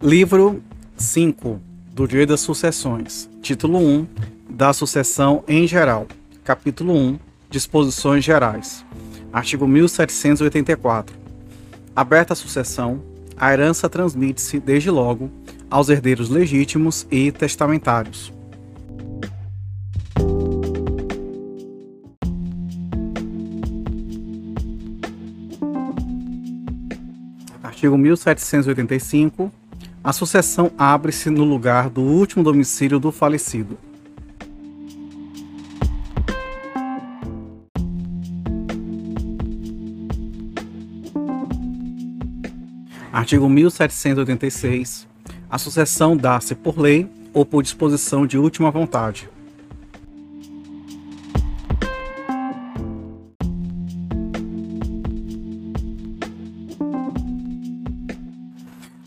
Livro 5 do Direito das Sucessões. Título 1 da sucessão em geral. Capítulo 1 Disposições gerais. Artigo 1784. Aberta a sucessão, a herança transmite-se desde logo aos herdeiros legítimos e testamentários. Artigo 1785. A sucessão abre-se no lugar do último domicílio do falecido. Artigo 1786. A sucessão dá-se por lei ou por disposição de última vontade.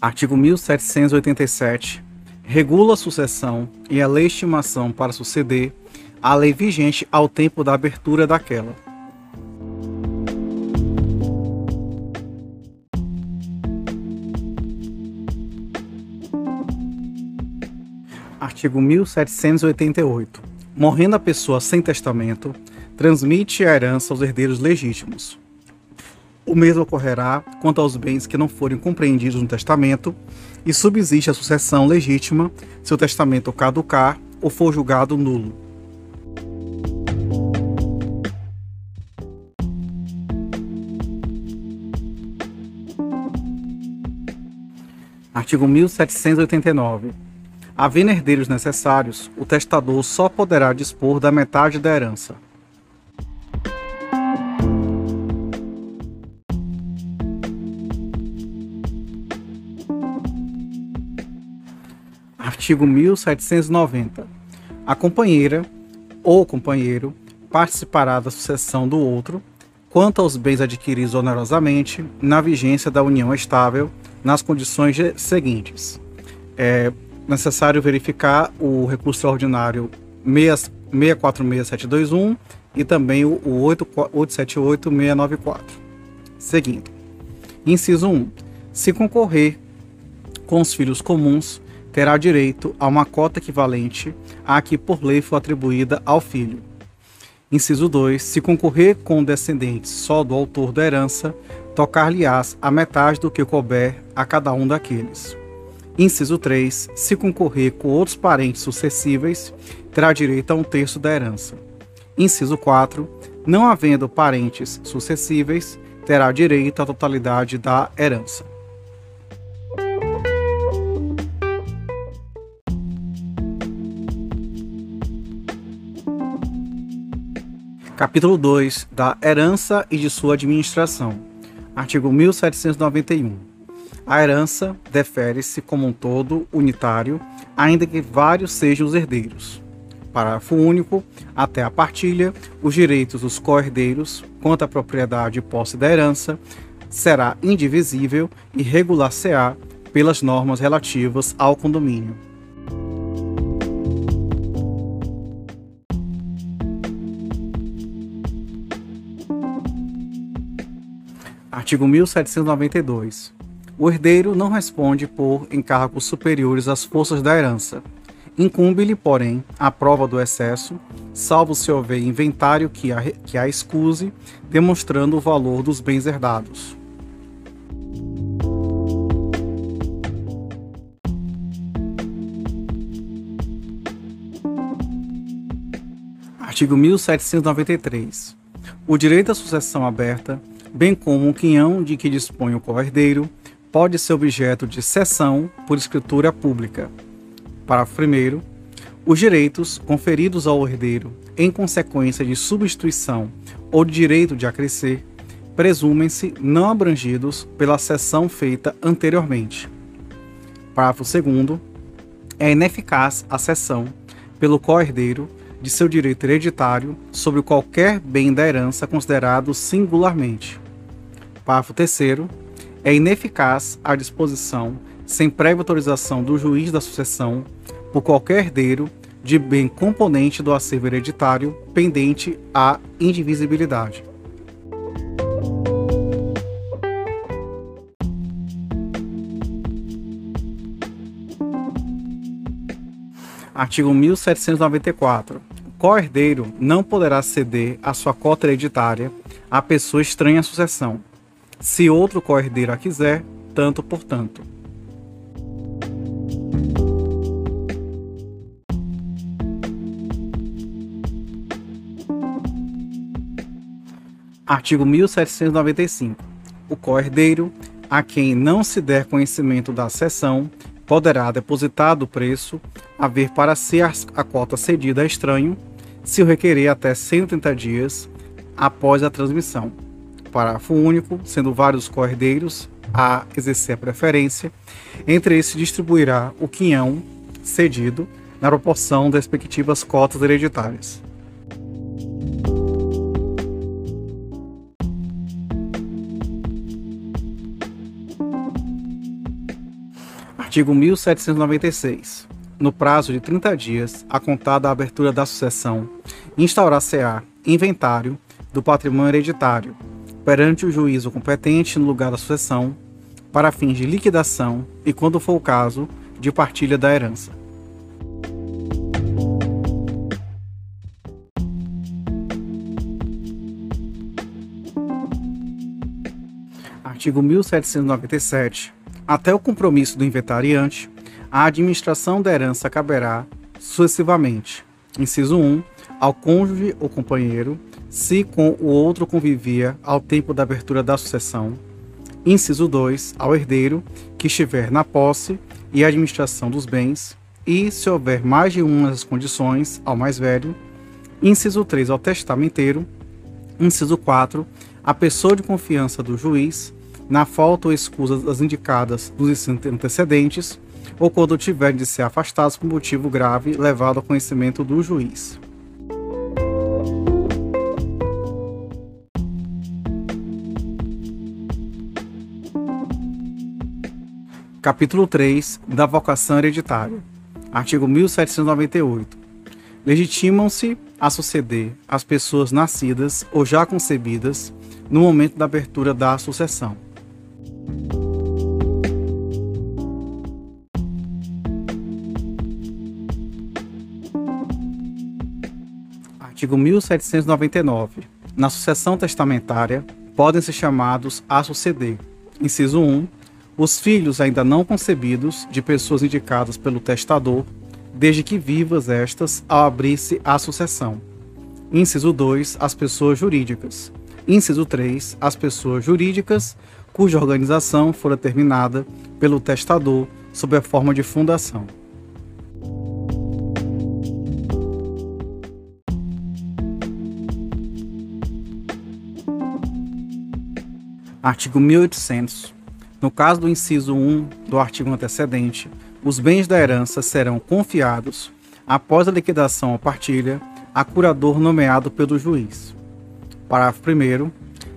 Artigo 1787. Regula a sucessão e a estimação para suceder a lei vigente ao tempo da abertura daquela. Artigo 1788. Morrendo a pessoa sem testamento, transmite a herança aos herdeiros legítimos. O mesmo ocorrerá quanto aos bens que não forem compreendidos no testamento e subsiste a sucessão legítima se o testamento caducar ou for julgado nulo. Artigo 1789. Havendo herdeiros necessários, o testador só poderá dispor da metade da herança. Artigo 1790. A companheira ou companheiro participará da sucessão do outro quanto aos bens adquiridos onerosamente na vigência da união estável nas condições seguintes. É necessário verificar o recurso extraordinário 646721 e também o 878694. Seguindo. Inciso 1. Se concorrer com os filhos comuns, terá direito a uma cota equivalente à que por lei for atribuída ao filho. Inciso 2. Se concorrer com descendentes só do autor da herança, tocar-lhe-ás a metade do que couber a cada um daqueles. Inciso 3. Se concorrer com outros parentes sucessíveis, terá direito a um terço da herança. Inciso 4. Não havendo parentes sucessíveis, terá direito à totalidade da herança. Capítulo 2 da Herança e de sua administração. Artigo 1791. A herança defere-se como um todo unitário, ainda que vários sejam os herdeiros. Parágrafo único. Até a partilha, os direitos dos co-herdeiros quanto à propriedade e posse da herança será indivisível e regular-se-á pelas normas relativas ao condomínio. Artigo 1792. O herdeiro não responde por encargos superiores às forças da herança. Incumbe-lhe, porém, a prova do excesso, salvo se houver inventário que a, que a excuse, demonstrando o valor dos bens herdados. Artigo 1793. O direito à sucessão aberta bem como um quinhão de que dispõe o co-herdeiro, pode ser objeto de cessão por escritura pública. Parágrafo 1. Os direitos conferidos ao herdeiro em consequência de substituição ou direito de acrescer presumem-se não abrangidos pela cessão feita anteriormente. Parágrafo 2. É ineficaz a cessão pelo co-herdeiro de seu direito hereditário sobre qualquer bem da herança considerado singularmente. Parágrafo 3 é ineficaz a disposição, sem prévia autorização do juiz da sucessão, por qualquer herdeiro, de bem componente do acervo hereditário pendente à indivisibilidade. Artigo 1794. O co-herdeiro não poderá ceder a sua cota hereditária a pessoa estranha à sucessão. Se outro co-herdeiro a quiser, tanto por tanto. Artigo 1795. O co-herdeiro, a quem não se der conhecimento da cessão, poderá depositar do preço, haver para si a cota cedida a estranho, se o requerer até 130 dias após a transmissão. Parágrafo único, sendo vários cordeiros a exercer a preferência, entre esses distribuirá o quinhão cedido na proporção das respectivas cotas hereditárias. Artigo 1796. No prazo de 30 dias, a contar da abertura da sucessão, instaurar-se-á inventário do patrimônio hereditário perante o juízo competente no lugar da sucessão, para fins de liquidação e, quando for o caso, de partilha da herança. Artigo 1797 até o compromisso do inventariante, a administração da herança caberá sucessivamente. Inciso 1. Ao cônjuge ou companheiro, se com o outro convivia ao tempo da abertura da sucessão. Inciso 2. Ao herdeiro, que estiver na posse e administração dos bens, e, se houver mais de uma das condições, ao mais velho. Inciso 3. Ao testamenteiro. Inciso 4. A pessoa de confiança do juiz na falta ou escusa das indicadas dos antecedentes, ou quando tiverem de ser afastados por motivo grave levado ao conhecimento do juiz. Capítulo 3 da vocação hereditária. Artigo 1798. Legitimam-se a suceder as pessoas nascidas ou já concebidas no momento da abertura da sucessão Artigo 1799. Na sucessão testamentária, podem ser chamados a suceder. Inciso 1. Os filhos ainda não concebidos de pessoas indicadas pelo testador, desde que vivas estas ao abrir-se a sucessão. Inciso 2. As pessoas jurídicas. Inciso 3. As pessoas jurídicas cuja organização fora terminada pelo testador sob a forma de fundação. Artigo 1800. No caso do inciso 1 do artigo antecedente, os bens da herança serão confiados, após a liquidação ou partilha, a curador nomeado pelo juiz. Parágrafo 1.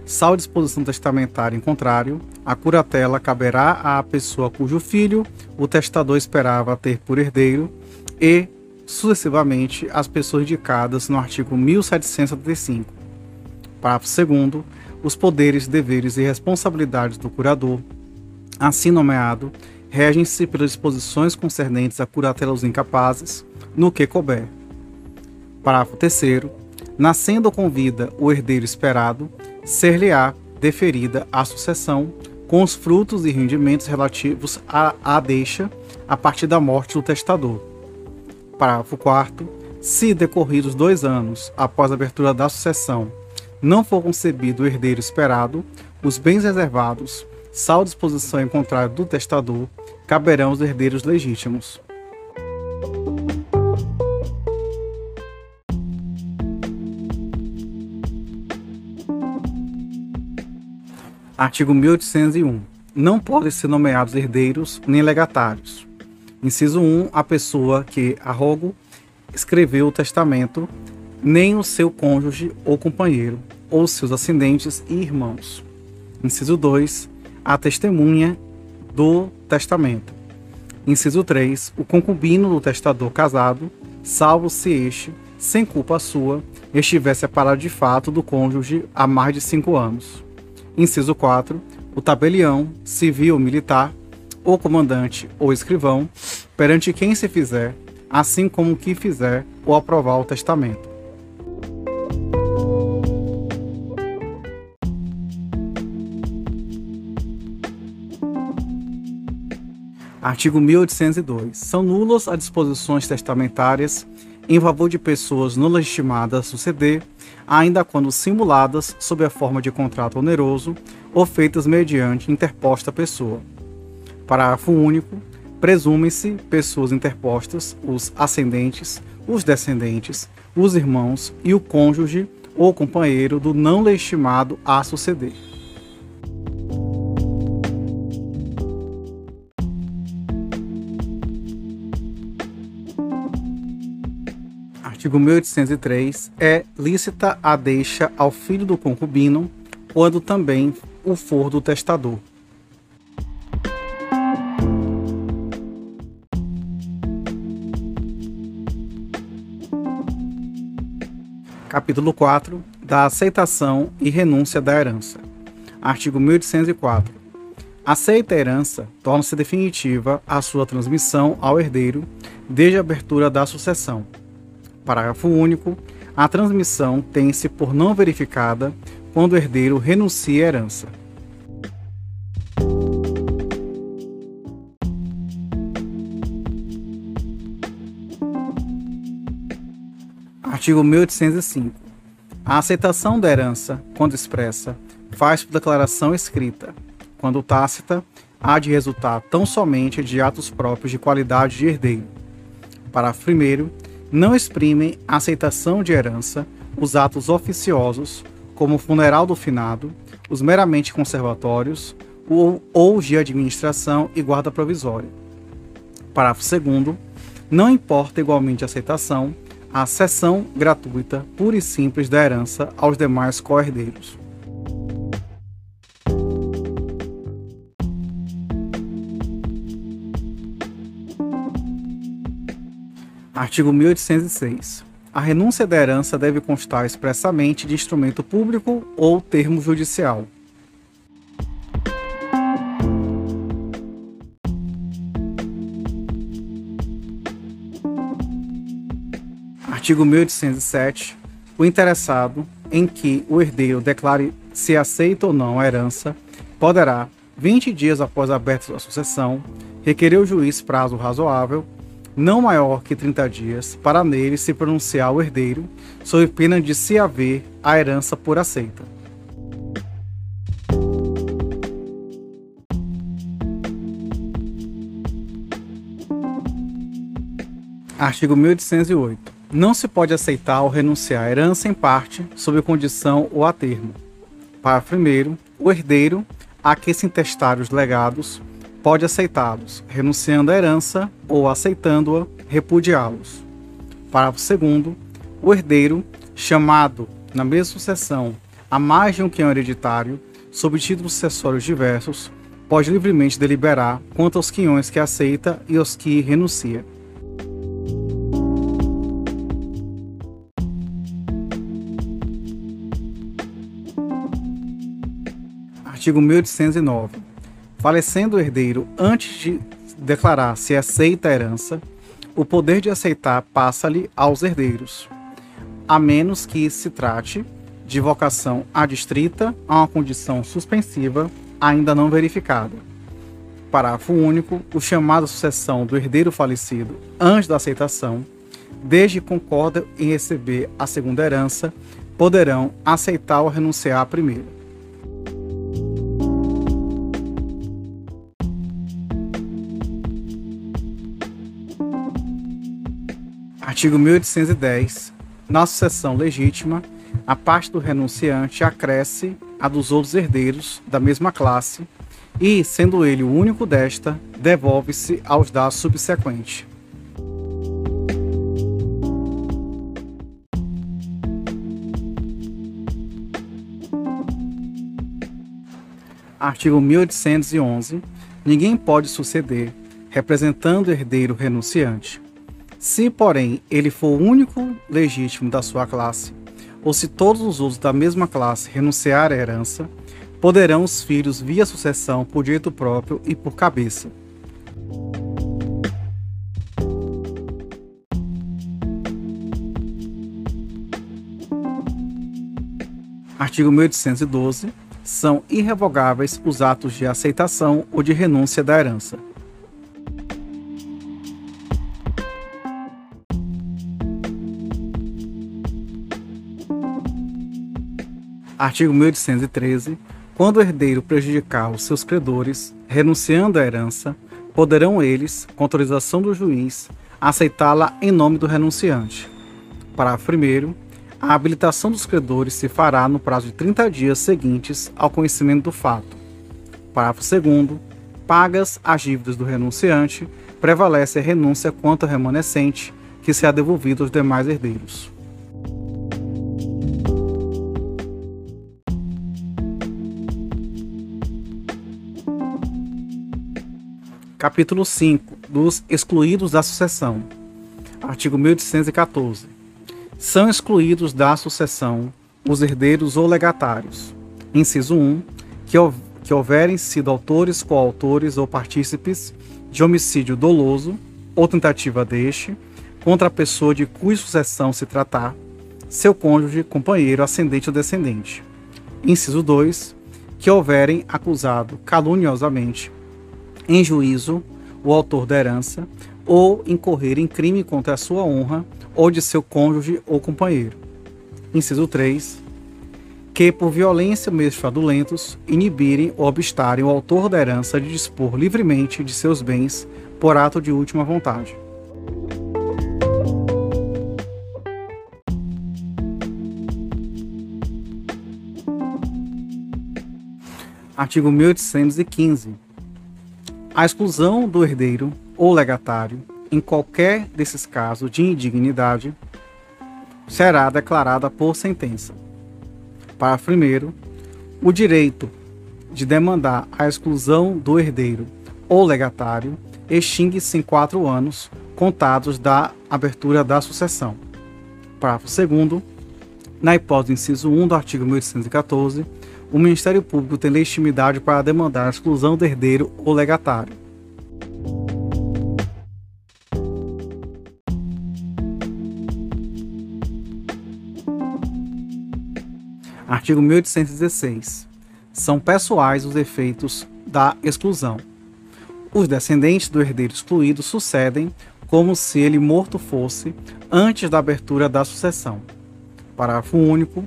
Sal disposição testamentária em contrário, a curatela caberá à pessoa cujo filho o testador esperava ter por herdeiro e, sucessivamente, às pessoas indicadas no artigo 1775. Parágrafo 2 os poderes, deveres e responsabilidades do curador, assim nomeado, regem-se pelas disposições concernentes à curatela dos incapazes, no que couber. Parágrafo 3 Nascendo com vida o herdeiro esperado, ser-lhe-á deferida a sucessão com os frutos e rendimentos relativos à, à deixa a partir da morte do testador. Parágrafo 4 Se decorridos dois anos após a abertura da sucessão não for concebido o herdeiro esperado, os bens reservados, salvo disposição em contrário do testador, caberão aos herdeiros legítimos. Artigo 1801. Não podem ser nomeados herdeiros nem legatários. Inciso 1. A pessoa que, arrogo, escreveu o testamento, nem o seu cônjuge ou companheiro, ou seus ascendentes e irmãos. Inciso 2. A testemunha do testamento. Inciso 3. O concubino do testador casado, salvo se este, sem culpa sua, estiver separado de fato do cônjuge há mais de cinco anos. Inciso 4. O tabelião, civil ou militar, ou comandante ou escrivão, perante quem se fizer assim como o que fizer ou aprovar o testamento. Artigo 1802. São nulas as disposições testamentárias em favor de pessoas não legitimadas suceder, ainda quando simuladas sob a forma de contrato oneroso ou feitas mediante interposta pessoa. Parágrafo único. Presume-se pessoas interpostas, os ascendentes, os descendentes, os irmãos e o cônjuge ou companheiro do não legitimado a suceder. Artigo 1803, é lícita a deixa ao filho do concubino, quando também o for do testador. Capítulo 4 da aceitação e renúncia da herança. Artigo 1804. Aceita a herança, torna-se definitiva a sua transmissão ao herdeiro desde a abertura da sucessão Parágrafo único. A transmissão tem-se por não verificada quando o herdeiro renuncia à herança. Artigo 1805. A aceitação da herança, quando expressa, faz por declaração escrita. Quando tácita, há de resultar tão somente de atos próprios de qualidade de herdeiro. Parágrafo 1 não exprimem aceitação de herança os atos oficiosos, como o funeral do finado, os meramente conservatórios ou, ou de administração e guarda provisória. Parágrafo 2. Não importa igualmente a aceitação a cessão gratuita, pura e simples da herança aos demais co-herdeiros. Artigo 1806. A renúncia da herança deve constar expressamente de instrumento público ou termo judicial. Artigo 1807. O interessado em que o herdeiro declare se aceita ou não a herança poderá, 20 dias após aberta a sucessão, requerer o juiz prazo razoável não maior que 30 dias, para nele se pronunciar o herdeiro, sob pena de se haver a herança por aceita. Artigo 1808. Não se pode aceitar ou renunciar à herança em parte, sob condição ou a termo. Parágrafo 1. O herdeiro, a que se intestar os legados, pode aceitá-los, renunciando à herança ou aceitando-a, repudiá-los. Parágrafo 2. O herdeiro, chamado na mesma sucessão a mais de um quinhão hereditário, sob títulos sucessórios diversos, pode livremente deliberar quanto aos quinhões que aceita e aos que renuncia. Artigo 1809 Falecendo o herdeiro antes de declarar se aceita a herança, o poder de aceitar passa-lhe aos herdeiros, a menos que se trate de vocação adstrita a uma condição suspensiva ainda não verificada. Parágrafo único. O chamado sucessão do herdeiro falecido antes da aceitação, desde que concorda em receber a segunda herança, poderão aceitar ou renunciar à primeira. Artigo 1810. Na sucessão legítima, a parte do renunciante acresce a dos outros herdeiros da mesma classe e, sendo ele o único desta, devolve-se aos da subsequente. Artigo 1811. Ninguém pode suceder, representando herdeiro renunciante, se, porém, ele for o único legítimo da sua classe, ou se todos os outros da mesma classe renunciar à herança, poderão os filhos, via sucessão, por direito próprio e por cabeça. Artigo 1812. São irrevogáveis os atos de aceitação ou de renúncia da herança. Artigo 1813. Quando o herdeiro prejudicar os seus credores, renunciando à herança, poderão eles, com autorização do juiz, aceitá-la em nome do renunciante. Parágrafo 1. A habilitação dos credores se fará no prazo de 30 dias seguintes ao conhecimento do fato. Parágrafo 2. Pagas as dívidas do renunciante, prevalece a renúncia quanto ao remanescente, que será devolvido aos demais herdeiros. Capítulo 5 dos excluídos da sucessão. Artigo 1814. São excluídos da sucessão os herdeiros ou legatários. Inciso 1. Que, que houverem sido autores, coautores ou partícipes de homicídio doloso ou tentativa deste contra a pessoa de cuja sucessão se tratar, seu cônjuge, companheiro, ascendente ou descendente. Inciso 2. Que houverem acusado caluniosamente em juízo o autor da herança ou incorrer em crime contra a sua honra ou de seu cônjuge ou companheiro. Inciso 3. Que, por violência ou meios fraudulentos, inibirem ou obstarem o autor da herança de dispor livremente de seus bens por ato de última vontade. Artigo 1815 a exclusão do herdeiro ou legatário, em qualquer desses casos de indignidade, será declarada por sentença. Parágrafo 1. O direito de demandar a exclusão do herdeiro ou legatário extingue-se em quatro anos contados da abertura da sucessão. Parágrafo 2. Na hipótese do inciso 1 do artigo 1814, o Ministério Público tem legitimidade para demandar a exclusão do herdeiro ou legatário. Artigo 1816. São pessoais os efeitos da exclusão. Os descendentes do herdeiro excluído sucedem como se ele morto fosse antes da abertura da sucessão. Parágrafo único.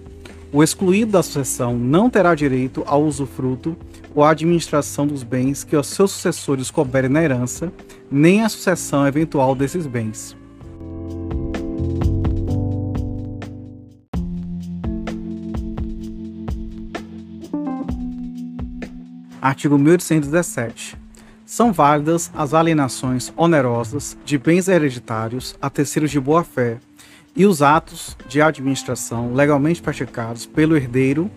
O excluído da sucessão não terá direito ao usufruto ou à administração dos bens que os seus sucessores couberem na herança, nem à sucessão eventual desses bens. Artigo 1817. São válidas as alienações onerosas de bens hereditários a terceiros de boa-fé, e os atos de administração legalmente praticados pelo herdeiro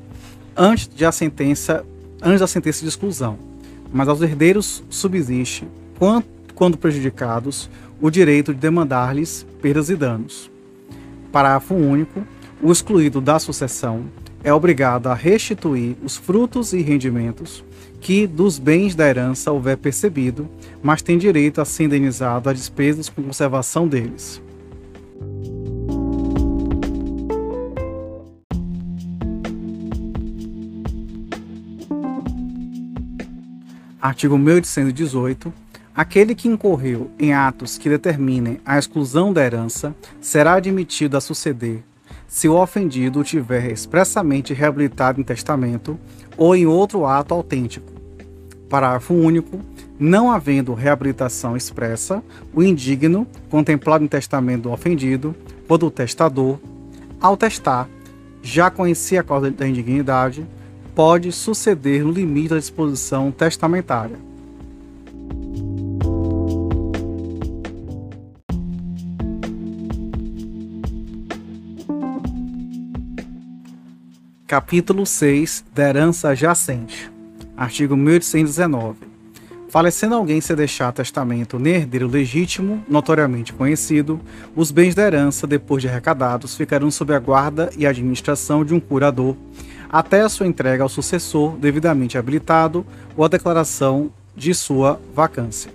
antes, de a sentença, antes da sentença de exclusão, mas aos herdeiros subsiste, quando, quando prejudicados, o direito de demandar-lhes perdas e danos. Parágrafo único. O excluído da sucessão é obrigado a restituir os frutos e rendimentos que dos bens da herança houver percebido, mas tem direito a ser indenizado a despesas com conservação deles. Artigo 1818. Aquele que incorreu em atos que determinem a exclusão da herança será admitido a suceder se o ofendido o tiver expressamente reabilitado em testamento ou em outro ato autêntico. Parágrafo único. Não havendo reabilitação expressa, o indigno, contemplado em testamento do ofendido, ou do testador, ao testar, já conhecia a causa da indignidade, pode suceder no limite da disposição testamentária. Capítulo 6 da herança jacente. Artigo 1819. Falecendo alguém se deixar testamento nem herdeiro legítimo, notoriamente conhecido, os bens da herança, depois de arrecadados, ficarão sob a guarda e administração de um curador, até a sua entrega ao sucessor devidamente habilitado ou a declaração de sua vacância.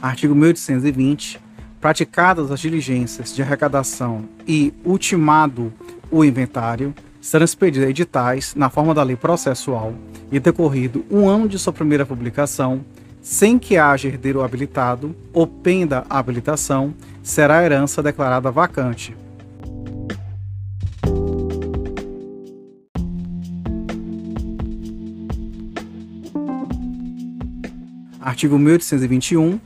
Artigo 1820. Praticadas as diligências de arrecadação e ultimado o inventário, serão expedidos editais na forma da lei processual e decorrido um ano de sua primeira publicação, sem que haja herdeiro habilitado ou penda a habilitação, será a herança declarada vacante. Artigo 1821.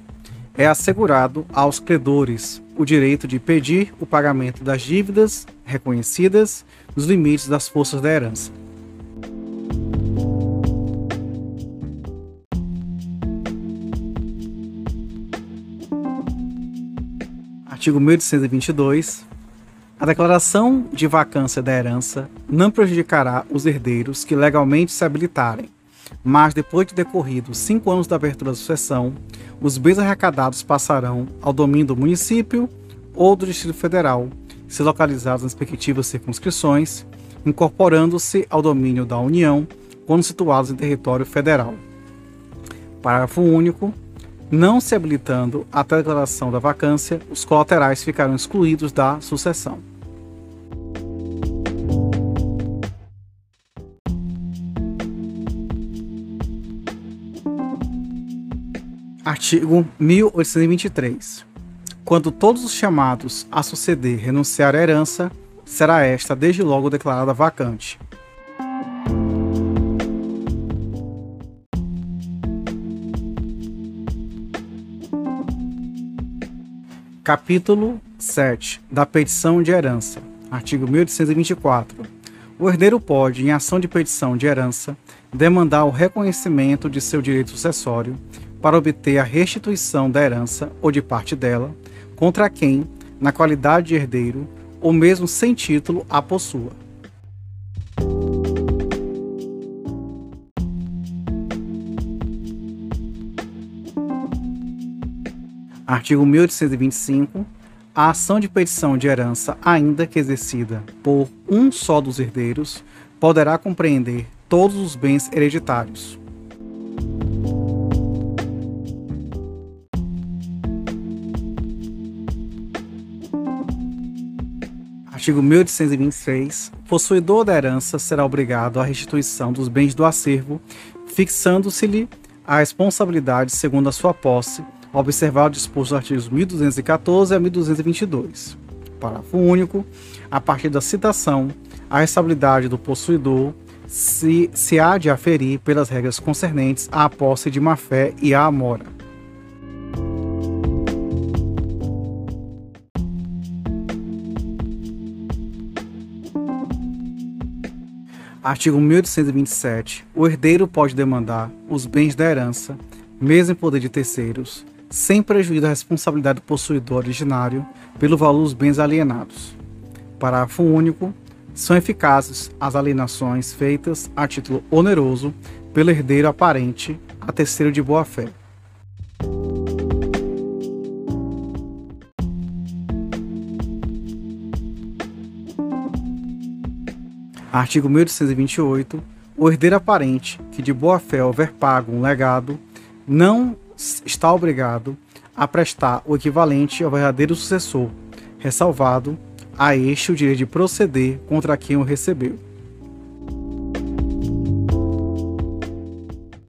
É assegurado aos credores o direito de pedir o pagamento das dívidas reconhecidas nos limites das forças da herança. Artigo 1822. A declaração de vacância da herança não prejudicará os herdeiros que legalmente se habilitarem, mas depois de decorridos cinco anos da abertura da sucessão, os bens arrecadados passarão ao domínio do município ou do Distrito Federal, se localizados nas respectivas circunscrições, incorporando-se ao domínio da União quando situados em território federal. Parágrafo único. Não se habilitando até a declaração da vacância, os colaterais ficarão excluídos da sucessão. Artigo 1823. Quando todos os chamados a suceder renunciar à herança, será esta desde logo declarada vacante. Capítulo 7 da petição de herança. Artigo 1824. O herdeiro pode, em ação de petição de herança, demandar o reconhecimento de seu direito sucessório para obter a restituição da herança ou de parte dela, contra quem, na qualidade de herdeiro, ou mesmo sem título, a possua. Artigo 1825. A ação de petição de herança, ainda que exercida por um só dos herdeiros, poderá compreender todos os bens hereditários, Artigo 1826. Possuidor da herança será obrigado à restituição dos bens do acervo, fixando-se-lhe a responsabilidade segundo a sua posse, observar o disposto dos artigos 1214 a 1222. Parágrafo único. A partir da citação, a responsabilidade do possuidor se, se há de aferir pelas regras concernentes à posse de má-fé e à mora. Artigo 1827. O herdeiro pode demandar os bens da herança, mesmo em poder de terceiros, sem prejuízo da responsabilidade do possuidor originário pelo valor dos bens alienados. Parágrafo único. São eficazes as alienações feitas a título oneroso pelo herdeiro aparente a terceiro de boa-fé. Artigo 1828. O herdeiro aparente que de boa fé houver pago um legado não está obrigado a prestar o equivalente ao verdadeiro sucessor, ressalvado a este o direito de proceder contra quem o recebeu.